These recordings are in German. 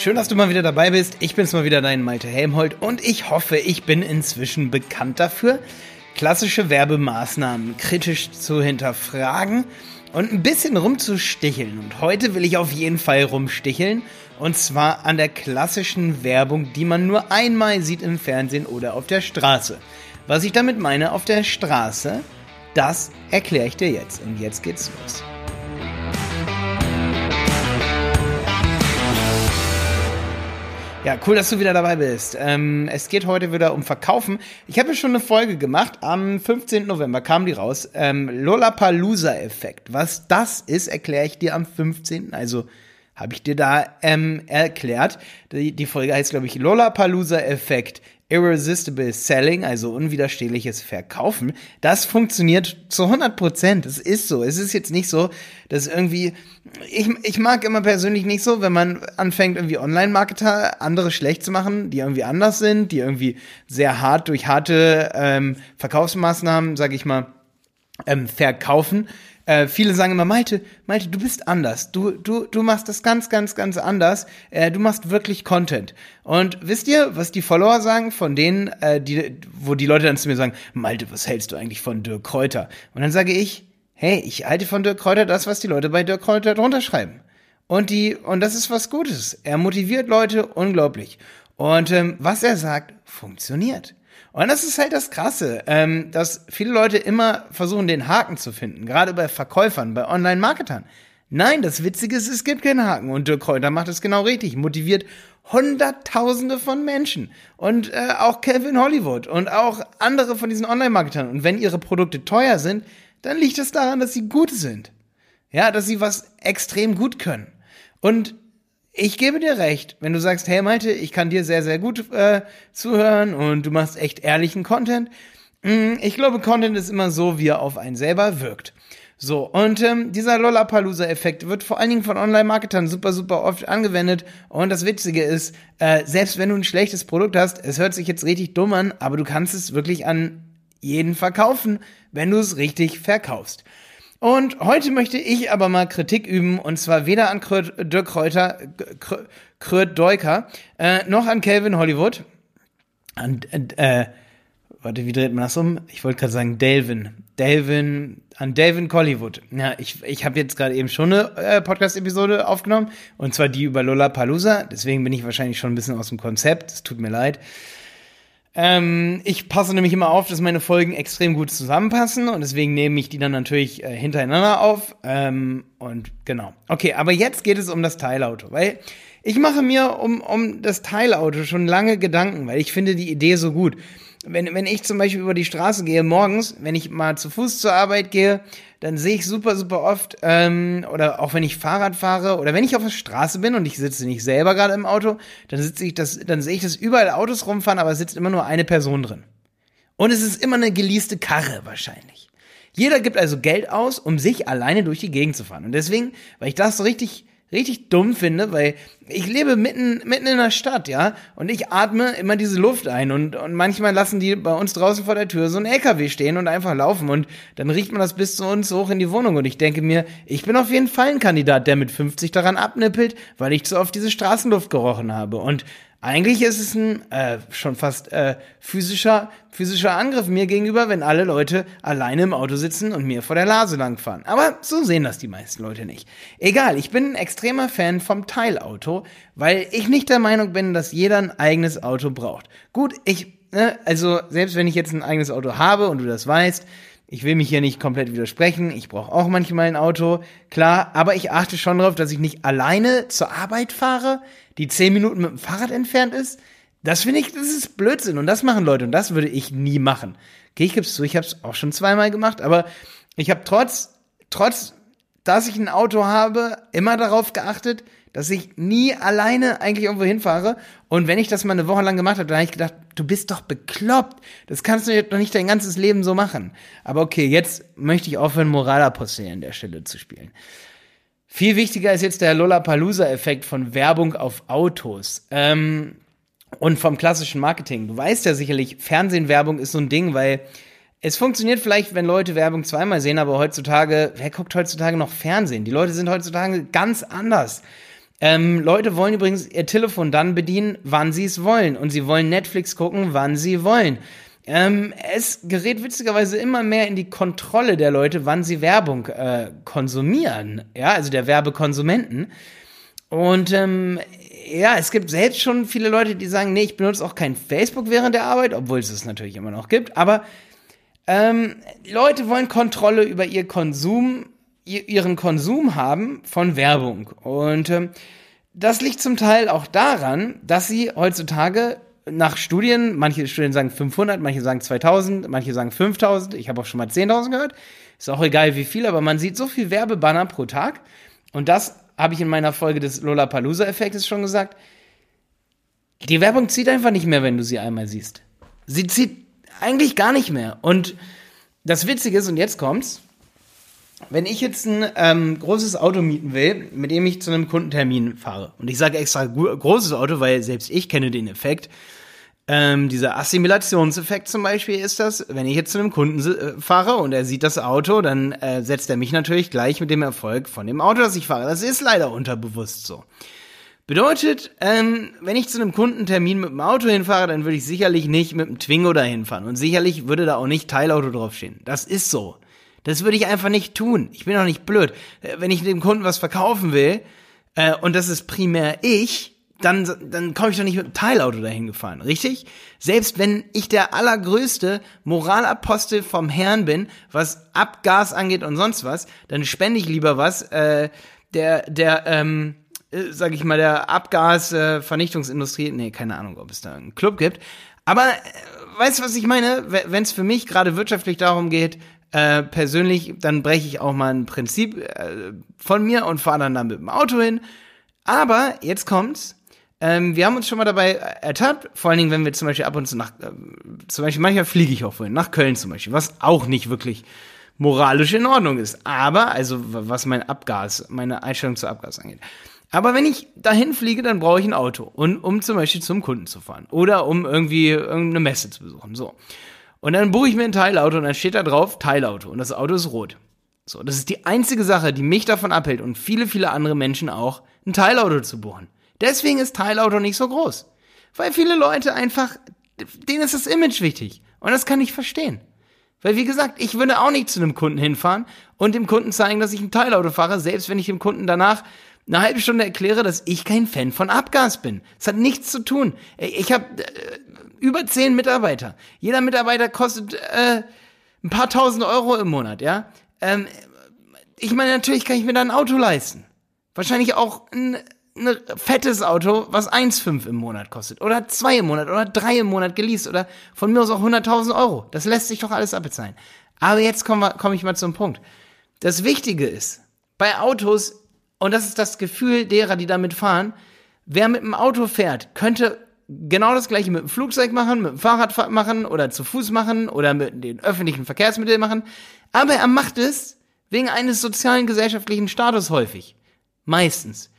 Schön, dass du mal wieder dabei bist. Ich bin's mal wieder, dein Malte Helmholt und ich hoffe, ich bin inzwischen bekannt dafür, klassische Werbemaßnahmen kritisch zu hinterfragen und ein bisschen rumzusticheln. Und heute will ich auf jeden Fall rumsticheln und zwar an der klassischen Werbung, die man nur einmal sieht im Fernsehen oder auf der Straße. Was ich damit meine auf der Straße, das erkläre ich dir jetzt. Und jetzt geht's los. Ja, cool, dass du wieder dabei bist. Ähm, es geht heute wieder um Verkaufen. Ich habe ja schon eine Folge gemacht. Am 15. November kam die raus. Ähm, Lollapalooza-Effekt. Was das ist, erkläre ich dir am 15. Also habe ich dir da ähm, erklärt. Die, die Folge heißt, glaube ich, Lollapalooza-Effekt. Irresistible Selling, also unwiderstehliches Verkaufen, das funktioniert zu 100 Prozent. Es ist so. Es ist jetzt nicht so, dass irgendwie, ich, ich mag immer persönlich nicht so, wenn man anfängt, irgendwie Online-Marketer andere schlecht zu machen, die irgendwie anders sind, die irgendwie sehr hart durch harte ähm, Verkaufsmaßnahmen, sag ich mal, ähm, verkaufen. Äh, viele sagen immer, Malte, Malte, du bist anders. Du, du, du machst das ganz, ganz, ganz anders. Äh, du machst wirklich Content. Und wisst ihr, was die Follower sagen von denen, äh, die, wo die Leute dann zu mir sagen, Malte, was hältst du eigentlich von Dirk Kräuter? Und dann sage ich, hey, ich halte von Dirk Kräuter das, was die Leute bei Dirk Kräuter drunter schreiben. Und die, und das ist was Gutes. Er motiviert Leute unglaublich. Und ähm, was er sagt, funktioniert. Und das ist halt das Krasse, ähm, dass viele Leute immer versuchen, den Haken zu finden, gerade bei Verkäufern, bei Online-Marketern. Nein, das Witzige ist, es gibt keinen Haken und Dirk Kräuter macht es genau richtig, motiviert Hunderttausende von Menschen und äh, auch Kevin Hollywood und auch andere von diesen Online-Marketern. Und wenn ihre Produkte teuer sind, dann liegt es daran, dass sie gut sind. Ja, dass sie was extrem gut können. Und ich gebe dir recht, wenn du sagst, hey Malte, ich kann dir sehr, sehr gut äh, zuhören und du machst echt ehrlichen Content. Mm, ich glaube, Content ist immer so, wie er auf einen selber wirkt. So, und ähm, dieser Lollapalooza-Effekt wird vor allen Dingen von Online-Marketern super, super oft angewendet. Und das Witzige ist, äh, selbst wenn du ein schlechtes Produkt hast, es hört sich jetzt richtig dumm an, aber du kannst es wirklich an jeden verkaufen, wenn du es richtig verkaufst. Und heute möchte ich aber mal Kritik üben, und zwar weder an Dirk Kräuter, Kröt Deuker, äh, noch an Calvin Hollywood. An, äh, warte, wie dreht man das um? Ich wollte gerade sagen Delvin. Delvin, an Delvin Hollywood. Ja, ich, ich habe jetzt gerade eben schon eine äh, Podcast-Episode aufgenommen, und zwar die über Lola Palusa. Deswegen bin ich wahrscheinlich schon ein bisschen aus dem Konzept. Es tut mir leid. Ähm, ich passe nämlich immer auf, dass meine Folgen extrem gut zusammenpassen und deswegen nehme ich die dann natürlich äh, hintereinander auf. Ähm, und genau. Okay, aber jetzt geht es um das Teilauto, weil ich mache mir um, um das Teilauto schon lange Gedanken, weil ich finde die Idee so gut wenn, wenn ich zum Beispiel über die Straße gehe morgens, wenn ich mal zu Fuß zur Arbeit gehe, dann sehe ich super, super oft, ähm, oder auch wenn ich Fahrrad fahre oder wenn ich auf der Straße bin und ich sitze nicht selber gerade im Auto, dann sitze ich das, dann sehe ich, dass überall Autos rumfahren, aber es sitzt immer nur eine Person drin. Und es ist immer eine geleaste Karre wahrscheinlich. Jeder gibt also Geld aus, um sich alleine durch die Gegend zu fahren. Und deswegen, weil ich das so richtig richtig dumm finde, weil ich lebe mitten, mitten in der Stadt, ja, und ich atme immer diese Luft ein und, und manchmal lassen die bei uns draußen vor der Tür so ein LKW stehen und einfach laufen und dann riecht man das bis zu uns hoch in die Wohnung und ich denke mir, ich bin auf jeden Fall ein Kandidat, der mit 50 daran abnippelt, weil ich zu oft diese Straßenluft gerochen habe und eigentlich ist es ein äh, schon fast äh, physischer, physischer Angriff mir gegenüber, wenn alle Leute alleine im Auto sitzen und mir vor der Nase langfahren. Aber so sehen das die meisten Leute nicht. Egal, ich bin ein extremer Fan vom Teilauto, weil ich nicht der Meinung bin, dass jeder ein eigenes Auto braucht. Gut, ich, ne, also selbst wenn ich jetzt ein eigenes Auto habe und du das weißt, ich will mich hier nicht komplett widersprechen. Ich brauche auch manchmal ein Auto, klar. Aber ich achte schon darauf, dass ich nicht alleine zur Arbeit fahre, die zehn Minuten mit dem Fahrrad entfernt ist. Das finde ich, das ist Blödsinn. Und das machen Leute. Und das würde ich nie machen. Okay, ich gebe es zu, ich habe es auch schon zweimal gemacht. Aber ich habe trotz, trotz, dass ich ein Auto habe, immer darauf geachtet, dass ich nie alleine eigentlich irgendwo hinfahre. Und wenn ich das mal eine Woche lang gemacht habe, dann habe ich gedacht, du bist doch bekloppt. Das kannst du jetzt doch nicht dein ganzes Leben so machen. Aber okay, jetzt möchte ich aufhören, Moralapostel an der Stelle zu spielen. Viel wichtiger ist jetzt der Lollapalooza-Effekt von Werbung auf Autos. Ähm, und vom klassischen Marketing. Du weißt ja sicherlich, Fernsehwerbung ist so ein Ding, weil es funktioniert vielleicht, wenn Leute Werbung zweimal sehen, aber heutzutage, wer guckt heutzutage noch Fernsehen? Die Leute sind heutzutage ganz anders. Ähm, Leute wollen übrigens ihr Telefon dann bedienen, wann sie es wollen. Und sie wollen Netflix gucken, wann sie wollen. Ähm, es gerät witzigerweise immer mehr in die Kontrolle der Leute, wann sie Werbung äh, konsumieren. Ja, also der Werbekonsumenten. Und ähm, ja, es gibt selbst schon viele Leute, die sagen, nee, ich benutze auch kein Facebook während der Arbeit, obwohl es es natürlich immer noch gibt. Aber ähm, Leute wollen Kontrolle über ihr Konsum, ihren Konsum haben von Werbung. Und ähm, das liegt zum Teil auch daran, dass sie heutzutage nach Studien, manche Studien sagen 500, manche sagen 2000, manche sagen 5000, ich habe auch schon mal 10.000 gehört. Ist auch egal wie viel, aber man sieht so viel Werbebanner pro Tag. Und das habe ich in meiner Folge des Lollapalooza-Effektes schon gesagt. Die Werbung zieht einfach nicht mehr, wenn du sie einmal siehst. Sie zieht eigentlich gar nicht mehr. Und das Witzige ist, und jetzt kommt's, wenn ich jetzt ein ähm, großes Auto mieten will, mit dem ich zu einem Kundentermin fahre, und ich sage extra großes Auto, weil selbst ich kenne den Effekt, ähm, dieser Assimilationseffekt zum Beispiel ist das, wenn ich jetzt zu einem Kunden äh, fahre und er sieht das Auto, dann äh, setzt er mich natürlich gleich mit dem Erfolg von dem Auto, das ich fahre. Das ist leider unterbewusst so. Bedeutet, ähm, wenn ich zu einem Kundentermin mit dem Auto hinfahre, dann würde ich sicherlich nicht mit dem Twingo dahin fahren. Und sicherlich würde da auch nicht Teilauto draufstehen. Das ist so. Das würde ich einfach nicht tun. Ich bin doch nicht blöd. Äh, wenn ich dem Kunden was verkaufen will, äh, und das ist primär ich, dann, dann komme ich doch nicht mit einem Teilauto dahin gefahren, richtig? Selbst wenn ich der allergrößte Moralapostel vom Herrn bin, was Abgas angeht und sonst was, dann spende ich lieber was, äh, der, der, ähm, äh, sag ich mal, der Abgasvernichtungsindustrie, äh, nee, keine Ahnung, ob es da einen Club gibt. Aber äh, weißt du, was ich meine? Wenn es für mich gerade wirtschaftlich darum geht, äh, persönlich, dann breche ich auch mal ein Prinzip äh, von mir und fahre dann da mit dem Auto hin. Aber jetzt kommt's. Ähm, wir haben uns schon mal dabei ertappt, vor allen Dingen, wenn wir zum Beispiel ab und zu nach, äh, zum Beispiel manchmal fliege ich auch vorhin, nach Köln zum Beispiel, was auch nicht wirklich moralisch in Ordnung ist. Aber, also was mein Abgas, meine Einstellung zu Abgas angeht. Aber wenn ich dahin fliege, dann brauche ich ein Auto, und, um zum Beispiel zum Kunden zu fahren oder um irgendwie irgendeine Messe zu besuchen. So. Und dann buche ich mir ein Teilauto und dann steht da drauf Teilauto und das Auto ist rot. So, das ist die einzige Sache, die mich davon abhält und viele, viele andere Menschen auch, ein Teilauto zu buchen. Deswegen ist Teilauto nicht so groß. Weil viele Leute einfach, denen ist das Image wichtig. Und das kann ich verstehen. Weil wie gesagt, ich würde auch nicht zu einem Kunden hinfahren und dem Kunden zeigen, dass ich ein Teilauto fahre, selbst wenn ich dem Kunden danach eine halbe Stunde erkläre, dass ich kein Fan von Abgas bin. Es hat nichts zu tun. Ich habe äh, über zehn Mitarbeiter. Jeder Mitarbeiter kostet äh, ein paar tausend Euro im Monat, ja. Ähm, ich meine, natürlich kann ich mir da ein Auto leisten. Wahrscheinlich auch ein ein fettes Auto, was 1,5 im Monat kostet. Oder 2 im Monat oder 3 im Monat geleast. Oder von mir aus auch 100.000 Euro. Das lässt sich doch alles abbezahlen. Aber jetzt komme komm ich mal zum Punkt. Das Wichtige ist, bei Autos, und das ist das Gefühl derer, die damit fahren, wer mit dem Auto fährt, könnte genau das gleiche mit dem Flugzeug machen, mit dem Fahrrad machen oder zu Fuß machen oder mit den öffentlichen Verkehrsmitteln machen. Aber er macht es wegen eines sozialen gesellschaftlichen Status häufig. Meistens.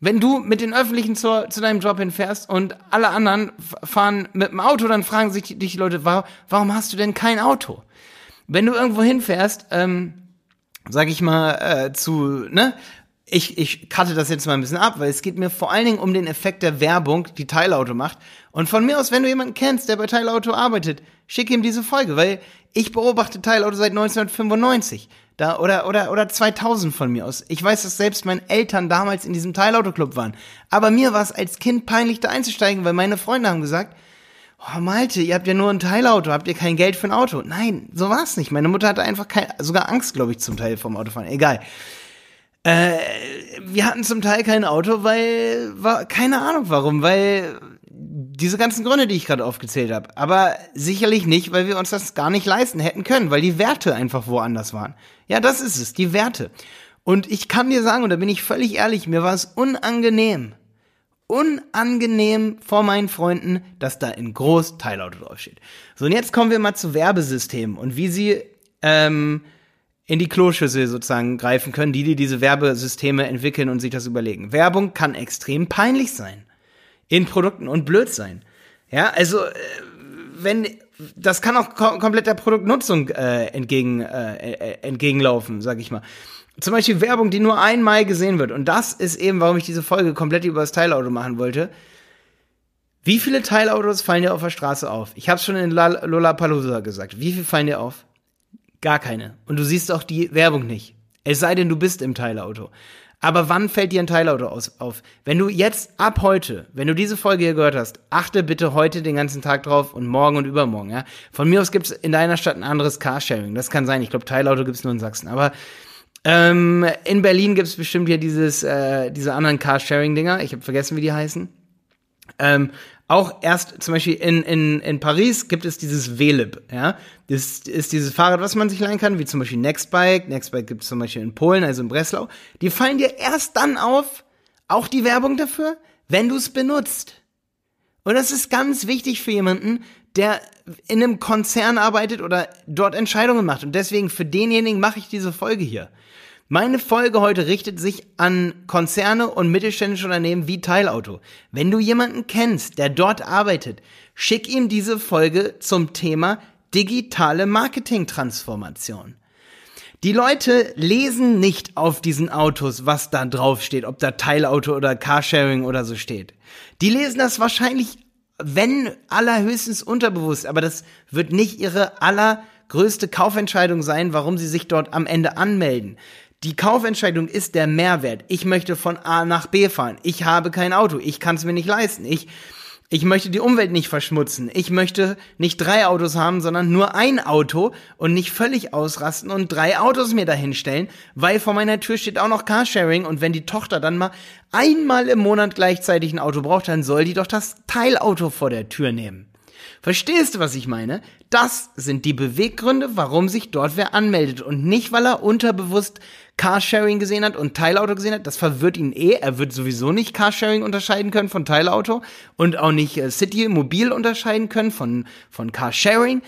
Wenn du mit den Öffentlichen zu, zu deinem Job hinfährst und alle anderen fahren mit dem Auto, dann fragen sich dich die Leute, warum, warum hast du denn kein Auto? Wenn du irgendwo hinfährst, ähm, sag ich mal, äh, zu, ne, ich, ich cutte das jetzt mal ein bisschen ab, weil es geht mir vor allen Dingen um den Effekt der Werbung, die Teilauto macht. Und von mir aus, wenn du jemanden kennst, der bei Teilauto arbeitet, schick ihm diese Folge, weil ich beobachte Teilauto seit 1995. Da, oder, oder, oder 2000 von mir aus. Ich weiß, dass selbst meine Eltern damals in diesem Teilautoclub waren. Aber mir war es als Kind peinlich, da einzusteigen, weil meine Freunde haben gesagt, oh Malte, ihr habt ja nur ein Teilauto, habt ihr kein Geld für ein Auto? Nein, so war es nicht. Meine Mutter hatte einfach kein, sogar Angst, glaube ich, zum Teil vom Autofahren. Egal. Äh, wir hatten zum Teil kein Auto, weil, war, keine Ahnung warum, weil diese ganzen Gründe, die ich gerade aufgezählt habe. Aber sicherlich nicht, weil wir uns das gar nicht leisten hätten können, weil die Werte einfach woanders waren. Ja, das ist es, die Werte. Und ich kann dir sagen, und da bin ich völlig ehrlich, mir war es unangenehm, unangenehm vor meinen Freunden, dass da in groß Teilauto draufsteht. So, und jetzt kommen wir mal zu Werbesystemen und wie sie ähm, in die Kloschüssel sozusagen greifen können, die, die diese Werbesysteme entwickeln und sich das überlegen. Werbung kann extrem peinlich sein in Produkten und blöd sein. Ja, also äh, wenn das kann auch kom komplett der Produktnutzung äh, entgegen äh, äh, entgegenlaufen, sag ich mal. Zum Beispiel Werbung, die nur einmal gesehen wird. Und das ist eben, warum ich diese Folge komplett über das Teilauto machen wollte. Wie viele Teilautos fallen dir auf der Straße auf? Ich habe es schon in Lollapalooza gesagt. Wie viel fallen dir auf? Gar keine. Und du siehst auch die Werbung nicht. Es sei denn, du bist im Teilauto. Aber wann fällt dir ein Teilauto aus, auf? Wenn du jetzt ab heute, wenn du diese Folge hier gehört hast, achte bitte heute den ganzen Tag drauf und morgen und übermorgen. Ja? Von mir aus gibt's in deiner Stadt ein anderes Carsharing. Das kann sein. Ich glaube, Teilauto gibt's nur in Sachsen. Aber ähm, in Berlin gibt's bestimmt hier dieses, äh, diese anderen Carsharing-Dinger. Ich habe vergessen, wie die heißen. Ähm, auch erst zum Beispiel in, in, in Paris gibt es dieses Velib, ja. Das ist dieses Fahrrad, was man sich leihen kann, wie zum Beispiel Nextbike. Nextbike gibt es zum Beispiel in Polen, also in Breslau. Die fallen dir erst dann auf, auch die Werbung dafür, wenn du es benutzt. Und das ist ganz wichtig für jemanden, der in einem Konzern arbeitet oder dort Entscheidungen macht. Und deswegen für denjenigen mache ich diese Folge hier. Meine Folge heute richtet sich an Konzerne und mittelständische Unternehmen wie Teilauto. Wenn du jemanden kennst, der dort arbeitet, schick ihm diese Folge zum Thema digitale Marketing-Transformation. Die Leute lesen nicht auf diesen Autos, was da drauf steht, ob da Teilauto oder Carsharing oder so steht. Die lesen das wahrscheinlich, wenn allerhöchstens unterbewusst, aber das wird nicht ihre allergrößte Kaufentscheidung sein, warum sie sich dort am Ende anmelden. Die Kaufentscheidung ist der Mehrwert. Ich möchte von A nach B fahren. Ich habe kein Auto. Ich kann es mir nicht leisten. Ich, ich möchte die Umwelt nicht verschmutzen. Ich möchte nicht drei Autos haben, sondern nur ein Auto und nicht völlig ausrasten und drei Autos mir dahinstellen, weil vor meiner Tür steht auch noch Carsharing und wenn die Tochter dann mal einmal im Monat gleichzeitig ein Auto braucht, dann soll die doch das Teilauto vor der Tür nehmen. Verstehst du, was ich meine? Das sind die Beweggründe, warum sich dort wer anmeldet und nicht, weil er unterbewusst Carsharing gesehen hat und Teilauto gesehen hat. Das verwirrt ihn eh. Er wird sowieso nicht Carsharing unterscheiden können von Teilauto und auch nicht äh, City Mobil unterscheiden können von, von Carsharing.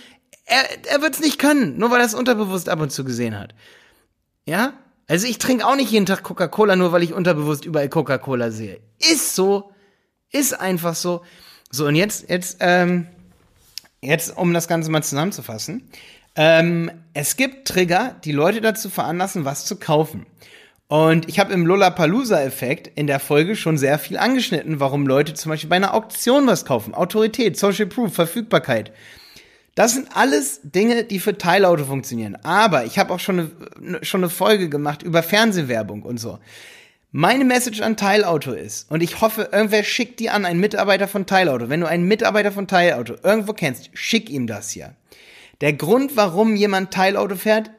Er, er wird es nicht können, nur weil er es unterbewusst ab und zu gesehen hat. Ja? Also ich trinke auch nicht jeden Tag Coca-Cola, nur weil ich unterbewusst überall Coca-Cola sehe. Ist so. Ist einfach so. So, und jetzt, jetzt, ähm, jetzt, um das Ganze mal zusammenzufassen. Ähm, es gibt Trigger, die Leute dazu veranlassen, was zu kaufen. Und ich habe im Lollapalooza-Effekt in der Folge schon sehr viel angeschnitten, warum Leute zum Beispiel bei einer Auktion was kaufen. Autorität, Social Proof, Verfügbarkeit. Das sind alles Dinge, die für Teilauto funktionieren. Aber ich habe auch schon eine, schon eine Folge gemacht über Fernsehwerbung und so. Meine Message an Teilauto ist, und ich hoffe, irgendwer schickt die an einen Mitarbeiter von Teilauto. Wenn du einen Mitarbeiter von Teilauto irgendwo kennst, schick ihm das hier. Der Grund, warum jemand Teilauto fährt,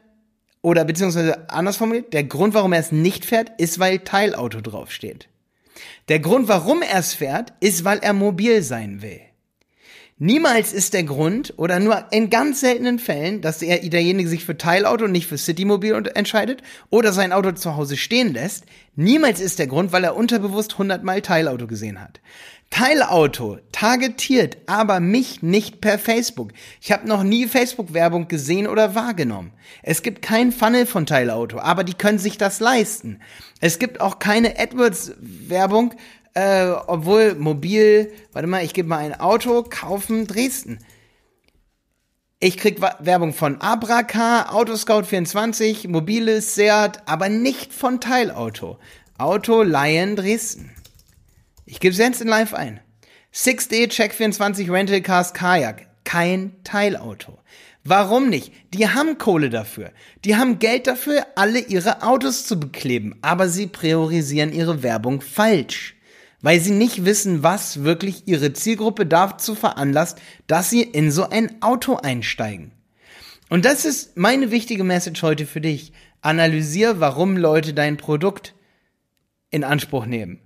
oder beziehungsweise anders formuliert, der Grund, warum er es nicht fährt, ist, weil Teilauto draufsteht. Der Grund, warum er es fährt, ist, weil er mobil sein will. Niemals ist der Grund, oder nur in ganz seltenen Fällen, dass er, derjenige sich für Teilauto und nicht für Citymobil entscheidet oder sein Auto zu Hause stehen lässt, niemals ist der Grund, weil er unterbewusst 100 Mal Teilauto gesehen hat. Teilauto targetiert aber mich nicht per Facebook. Ich habe noch nie Facebook-Werbung gesehen oder wahrgenommen. Es gibt kein Funnel von Teilauto, aber die können sich das leisten. Es gibt auch keine AdWords-Werbung äh, obwohl mobil, warte mal, ich gebe mal ein Auto, kaufen Dresden. Ich krieg Werbung von Abracar, Autoscout24, mobiles Seat, aber nicht von Teilauto. Auto Lion Dresden. Ich gebe es jetzt in live ein. 6D Check24 Rental Cars Kajak. Kein Teilauto. Warum nicht? Die haben Kohle dafür. Die haben Geld dafür, alle ihre Autos zu bekleben. Aber sie priorisieren ihre Werbung falsch weil sie nicht wissen, was wirklich ihre Zielgruppe dazu veranlasst, dass sie in so ein Auto einsteigen. Und das ist meine wichtige Message heute für dich. Analysier, warum Leute dein Produkt in Anspruch nehmen.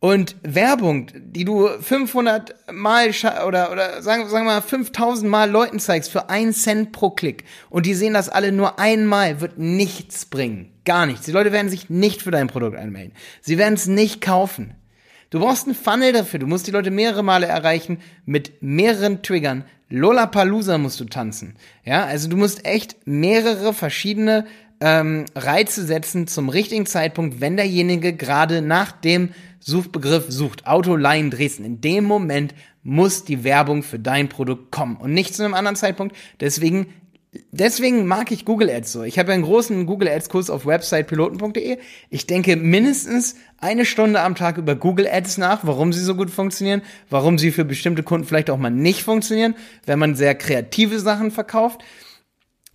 Und Werbung, die du 500 Mal oder, oder sagen, sagen wir mal 5000 Mal Leuten zeigst für einen Cent pro Klick und die sehen das alle nur einmal, wird nichts bringen. Gar nichts. Die Leute werden sich nicht für dein Produkt anmelden. Sie werden es nicht kaufen. Du brauchst einen Funnel dafür. Du musst die Leute mehrere Male erreichen mit mehreren Triggern. Lollapalooza musst du tanzen. Ja, also du musst echt mehrere verschiedene ähm, Reize setzen zum richtigen Zeitpunkt, wenn derjenige gerade nach dem Suchbegriff sucht. Autoline Dresden. In dem Moment muss die Werbung für dein Produkt kommen und nicht zu einem anderen Zeitpunkt. Deswegen deswegen mag ich Google Ads so. Ich habe einen großen Google Ads Kurs auf websitepiloten.de. Ich denke mindestens eine Stunde am Tag über Google Ads nach, warum sie so gut funktionieren, warum sie für bestimmte Kunden vielleicht auch mal nicht funktionieren, wenn man sehr kreative Sachen verkauft.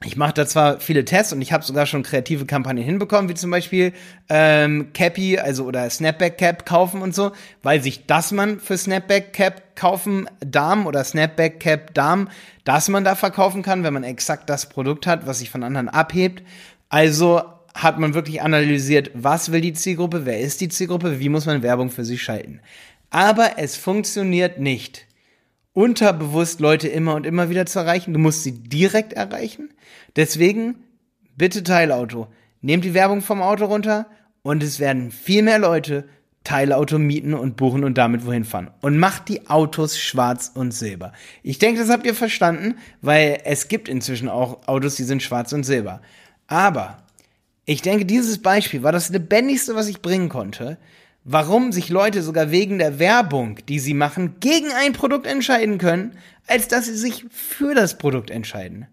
Ich mache da zwar viele Tests und ich habe sogar schon kreative Kampagnen hinbekommen, wie zum Beispiel ähm, Cappy, also oder Snapback Cap kaufen und so, weil sich das man für Snapback Cap kaufen Darm oder Snapback Cap Darm, dass man da verkaufen kann, wenn man exakt das Produkt hat, was sich von anderen abhebt. Also hat man wirklich analysiert, was will die Zielgruppe, wer ist die Zielgruppe, wie muss man Werbung für sie schalten. Aber es funktioniert nicht unterbewusst Leute immer und immer wieder zu erreichen. Du musst sie direkt erreichen. Deswegen, bitte Teilauto. Nehmt die Werbung vom Auto runter und es werden viel mehr Leute Teilauto mieten und buchen und damit wohin fahren. Und macht die Autos schwarz und silber. Ich denke, das habt ihr verstanden, weil es gibt inzwischen auch Autos, die sind schwarz und silber. Aber ich denke, dieses Beispiel war das lebendigste, was ich bringen konnte, warum sich Leute sogar wegen der Werbung, die sie machen, gegen ein Produkt entscheiden können, als dass sie sich für das Produkt entscheiden.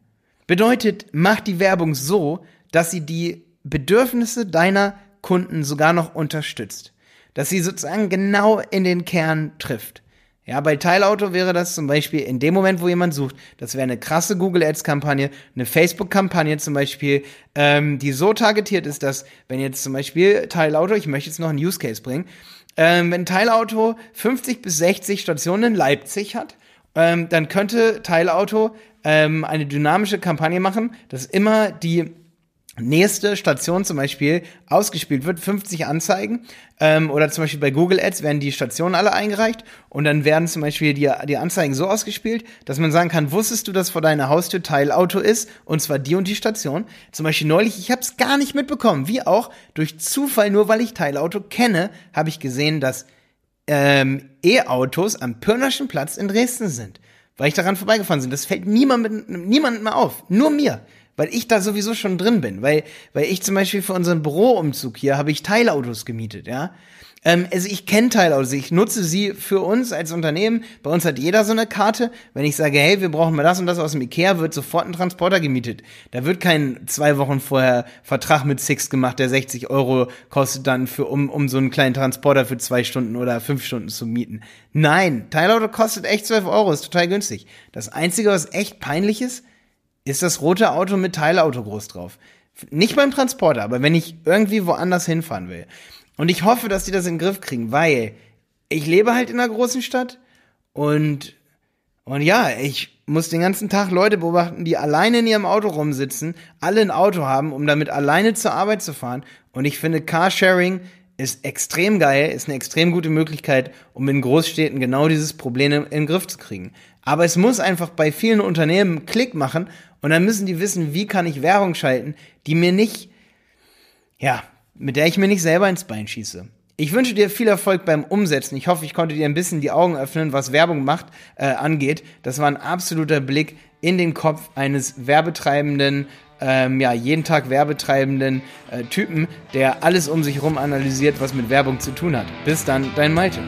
Bedeutet, mach die Werbung so, dass sie die Bedürfnisse deiner Kunden sogar noch unterstützt. Dass sie sozusagen genau in den Kern trifft. Ja, bei Teilauto wäre das zum Beispiel in dem Moment, wo jemand sucht, das wäre eine krasse Google Ads Kampagne, eine Facebook Kampagne zum Beispiel, ähm, die so targetiert ist, dass wenn jetzt zum Beispiel Teilauto, ich möchte jetzt noch einen Use Case bringen, ähm, wenn Teilauto 50 bis 60 Stationen in Leipzig hat, ähm, dann könnte Teilauto ähm, eine dynamische Kampagne machen, dass immer die nächste Station zum Beispiel ausgespielt wird, 50 Anzeigen ähm, oder zum Beispiel bei Google Ads werden die Stationen alle eingereicht und dann werden zum Beispiel die, die Anzeigen so ausgespielt, dass man sagen kann, wusstest du, dass vor deiner Haustür Teilauto ist? Und zwar die und die Station. Zum Beispiel neulich, ich habe es gar nicht mitbekommen, wie auch durch Zufall, nur weil ich Teilauto kenne, habe ich gesehen, dass ähm, E-Autos am Pirnerschen Platz in Dresden sind, weil ich daran vorbeigefahren bin. Das fällt niemandem niemand mehr auf, nur mir weil ich da sowieso schon drin bin, weil, weil ich zum Beispiel für unseren Büroumzug hier habe ich Teilautos gemietet, ja. Ähm, also ich kenne Teilautos, ich nutze sie für uns als Unternehmen. Bei uns hat jeder so eine Karte. Wenn ich sage, hey, wir brauchen mal das und das aus dem Ikea, wird sofort ein Transporter gemietet. Da wird kein zwei Wochen vorher Vertrag mit Six gemacht, der 60 Euro kostet dann für, um, um so einen kleinen Transporter für zwei Stunden oder fünf Stunden zu mieten. Nein, Teilauto kostet echt 12 Euro, ist total günstig. Das Einzige, was echt peinlich ist, ist das rote Auto mit Teilauto groß drauf. Nicht beim Transporter, aber wenn ich irgendwie woanders hinfahren will. Und ich hoffe, dass die das in den Griff kriegen, weil ich lebe halt in einer großen Stadt und, und ja, ich muss den ganzen Tag Leute beobachten, die alleine in ihrem Auto rumsitzen, alle ein Auto haben, um damit alleine zur Arbeit zu fahren. Und ich finde, Carsharing ist extrem geil, ist eine extrem gute Möglichkeit, um in Großstädten genau dieses Problem in den Griff zu kriegen. Aber es muss einfach bei vielen Unternehmen Klick machen und dann müssen die wissen, wie kann ich Werbung schalten, die mir nicht, ja, mit der ich mir nicht selber ins Bein schieße. Ich wünsche dir viel Erfolg beim Umsetzen. Ich hoffe, ich konnte dir ein bisschen die Augen öffnen, was Werbung macht, äh, angeht. Das war ein absoluter Blick in den Kopf eines werbetreibenden, ähm, ja, jeden Tag werbetreibenden äh, Typen, der alles um sich herum analysiert, was mit Werbung zu tun hat. Bis dann, dein Malte.